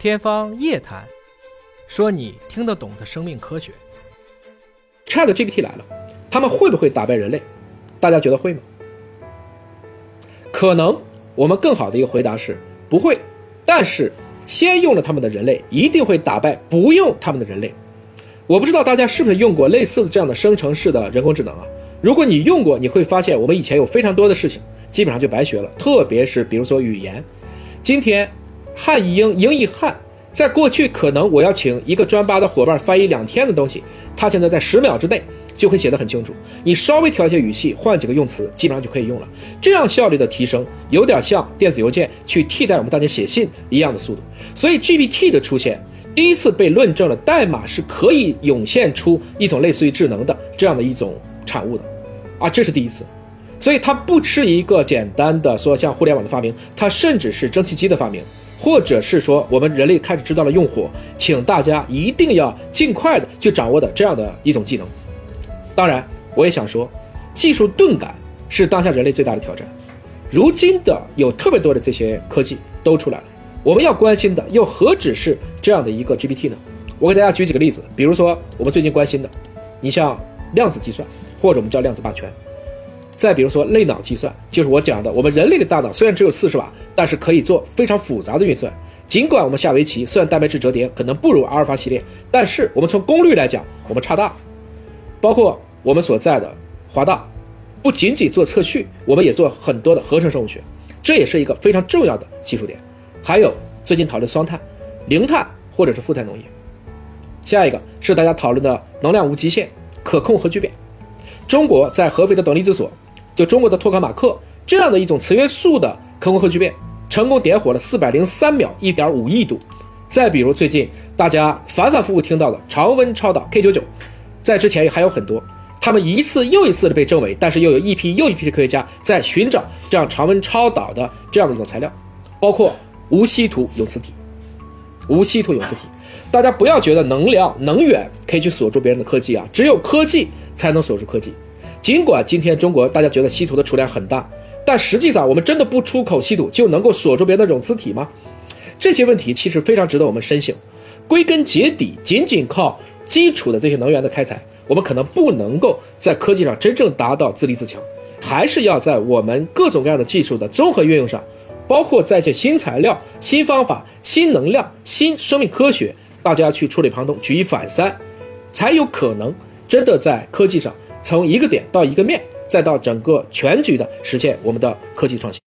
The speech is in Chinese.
天方夜谭，说你听得懂的生命科学。Chat GPT 来了，他们会不会打败人类？大家觉得会吗？可能，我们更好的一个回答是不会。但是，先用了他们的人类一定会打败不用他们的人类。我不知道大家是不是用过类似的这样的生成式的人工智能啊？如果你用过，你会发现我们以前有非常多的事情基本上就白学了，特别是比如说语言，今天。汉译英，英译汉，在过去可能我要请一个专八的伙伴翻译两天的东西，他现在在十秒之内就会写得很清楚。你稍微调一下语气，换几个用词，基本上就可以用了。这样效率的提升，有点像电子邮件去替代我们大家写信一样的速度。所以 GPT 的出现，第一次被论证了代码是可以涌现出一种类似于智能的这样的一种产物的，啊，这是第一次。所以它不是一个简单的说像互联网的发明，它甚至是蒸汽机的发明。或者是说，我们人类开始知道了用火，请大家一定要尽快的去掌握的这样的一种技能。当然，我也想说，技术钝感是当下人类最大的挑战。如今的有特别多的这些科技都出来了，我们要关心的又何止是这样的一个 GPT 呢？我给大家举几个例子，比如说我们最近关心的，你像量子计算，或者我们叫量子霸权。再比如说类脑计算，就是我讲的，我们人类的大脑虽然只有四十瓦，但是可以做非常复杂的运算。尽管我们下围棋，虽然蛋白质折叠可能不如阿尔法系列，但是我们从功率来讲，我们差大。包括我们所在的华大，不仅仅做测序，我们也做很多的合成生物学，这也是一个非常重要的技术点。还有最近讨论双碳、零碳或者是负碳农业。下一个是大家讨论的能量无极限、可控核聚变。中国在合肥的等离子所。就中国的托卡马克这样的一种磁元素的可控核聚变，成功点火了四百零三秒，一点五亿度。再比如最近大家反反复复听到的常温超导 K 九九，在之前还有很多，他们一次又一次的被证伪，但是又有一批又一批的科学家在寻找这样常温超导的这样的一种材料，包括无稀土有磁体，无稀土有磁体。大家不要觉得能量能源可以去锁住别人的科技啊，只有科技才能锁住科技。尽管今天中国大家觉得稀土的储量很大，但实际上我们真的不出口稀土就能够锁住别人的这种磁体吗？这些问题其实非常值得我们深省。归根结底，仅仅靠基础的这些能源的开采，我们可能不能够在科技上真正达到自立自强，还是要在我们各种各样的技术的综合运用上，包括在一些新材料、新方法、新能量、新生命科学，大家去触类旁通、举一反三，才有可能真的在科技上。从一个点到一个面，再到整个全局的实现我们的科技创新。